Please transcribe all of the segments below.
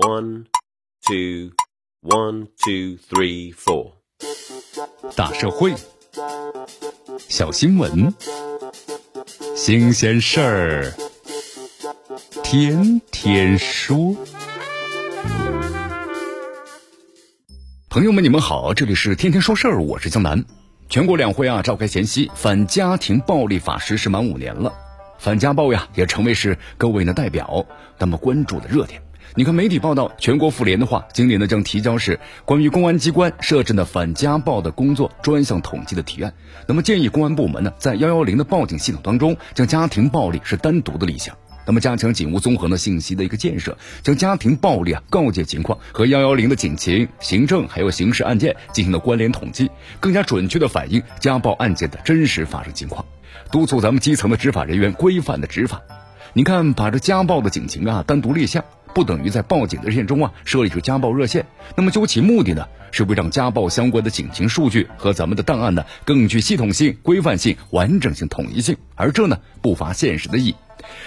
One, two, one, two, three, four. 大社会，小新闻，新鲜事儿，天天说。朋友们，你们好，这里是天天说事儿，我是江南。全国两会啊召开前夕，反家庭暴力法实施满五年了，反家暴呀也成为是各位的代表那么关注的热点。你看媒体报道，全国妇联的话，今年呢将提交是关于公安机关设置的反家暴的工作专项统计的提案。那么建议公安部门呢，在幺幺零的报警系统当中，将家庭暴力是单独的立项。那么加强警务综合的信息的一个建设，将家庭暴力啊告诫情况和幺幺零的警情、行政还有刑事案件进行了关联统计，更加准确的反映家暴案件的真实发生情况，督促咱们基层的执法人员规范的执法。你看，把这家暴的警情啊单独列项。不等于在报警的热线中啊设立出家暴热线，那么究其目的呢，是为让家暴相关的警情数据和咱们的档案呢更具系统性、规范性、完整性、统一性，而这呢不乏现实的意义。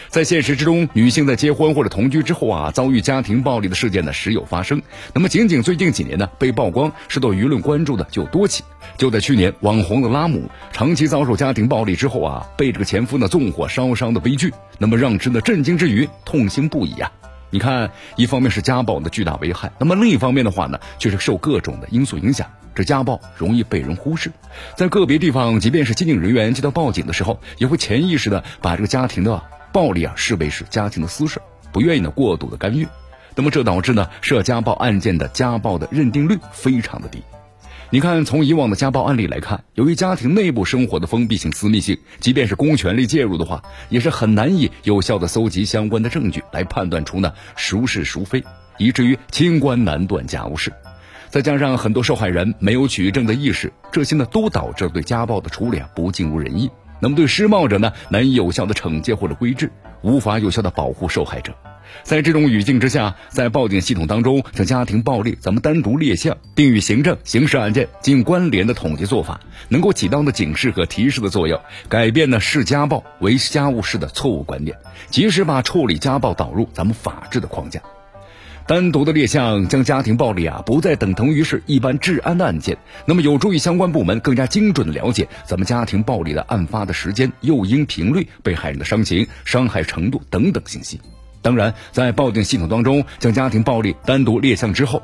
在现实之中，女性在结婚或者同居之后啊遭遇家庭暴力的事件呢时有发生。那么仅仅最近几年呢被曝光受到舆论关注的就多起。就在去年，网红的拉姆长期遭受家庭暴力之后啊被这个前夫呢纵火烧伤的悲剧，那么让之呢震惊之余痛心不已啊。你看，一方面是家暴的巨大危害，那么另一方面的话呢，却是受各种的因素影响，这家暴容易被人忽视，在个别地方，即便是接警人员接到报警的时候，也会潜意识的把这个家庭的暴力啊视为是家庭的私事，不愿意呢过度的干预，那么这导致呢涉家暴案件的家暴的认定率非常的低。你看，从以往的家暴案例来看，由于家庭内部生活的封闭性、私密性，即便是公权力介入的话，也是很难以有效的搜集相关的证据来判断出呢孰是孰非，以至于清官难断家务事。再加上很多受害人没有取证的意识，这些呢都导致对家暴的处理啊不尽如人意。那么对施暴者呢难以有效的惩戒或者规制，无法有效的保护受害者。在这种语境之下，在报警系统当中将家庭暴力咱们单独列项，并与行政、刑事案件进行关联的统计做法，能够起到的警示和提示的作用，改变呢视家暴为家务事的错误观念，及时把处理家暴导入咱们法治的框架。单独的列项将家庭暴力啊不再等同于是一般治安的案件，那么有助于相关部门更加精准的了解咱们家庭暴力的案发的时间、诱因频率、被害人的伤情、伤害程度等等信息。当然，在报警系统当中将家庭暴力单独列项之后，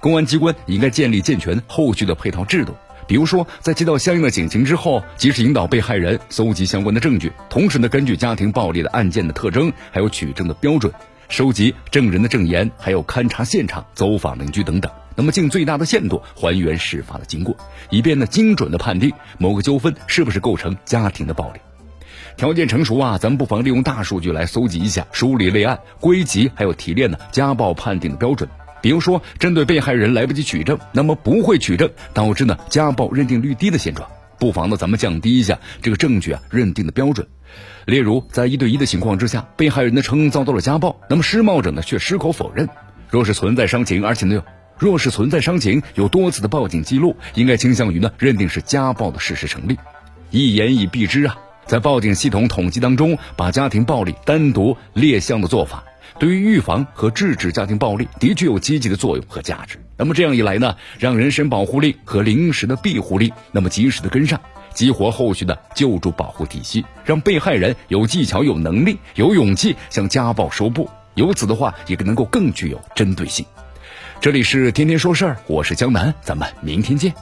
公安机关应该建立健全后续的配套制度。比如说，在接到相应的警情之后，及时引导被害人搜集相关的证据，同时呢，根据家庭暴力的案件的特征，还有取证的标准，收集证人的证言，还有勘察现场、走访邻居等等，那么尽最大的限度还原事发的经过，以便呢精准的判定某个纠纷是不是构成家庭的暴力。条件成熟啊，咱们不妨利用大数据来搜集一下、梳理类案、归集还有提炼呢家暴判定的标准。比如说，针对被害人来不及取证，那么不会取证导致呢家暴认定率低的现状，不妨呢咱们降低一下这个证据啊认定的标准。例如，在一对一的情况之下，被害人呢称遭到了家暴，那么施暴者呢却矢口否认。若是存在伤情，而且呢若是存在伤情，有多次的报警记录，应该倾向于呢认定是家暴的事实成立。一言以蔽之啊。在报警系统统计当中，把家庭暴力单独列项的做法，对于预防和制止家庭暴力的确有积极的作用和价值。那么这样一来呢，让人身保护令和临时的庇护令，那么及时的跟上，激活后续的救助保护体系，让被害人有技巧、有能力、有勇气向家暴收布。由此的话，也能够更具有针对性。这里是天天说事儿，我是江南，咱们明天见。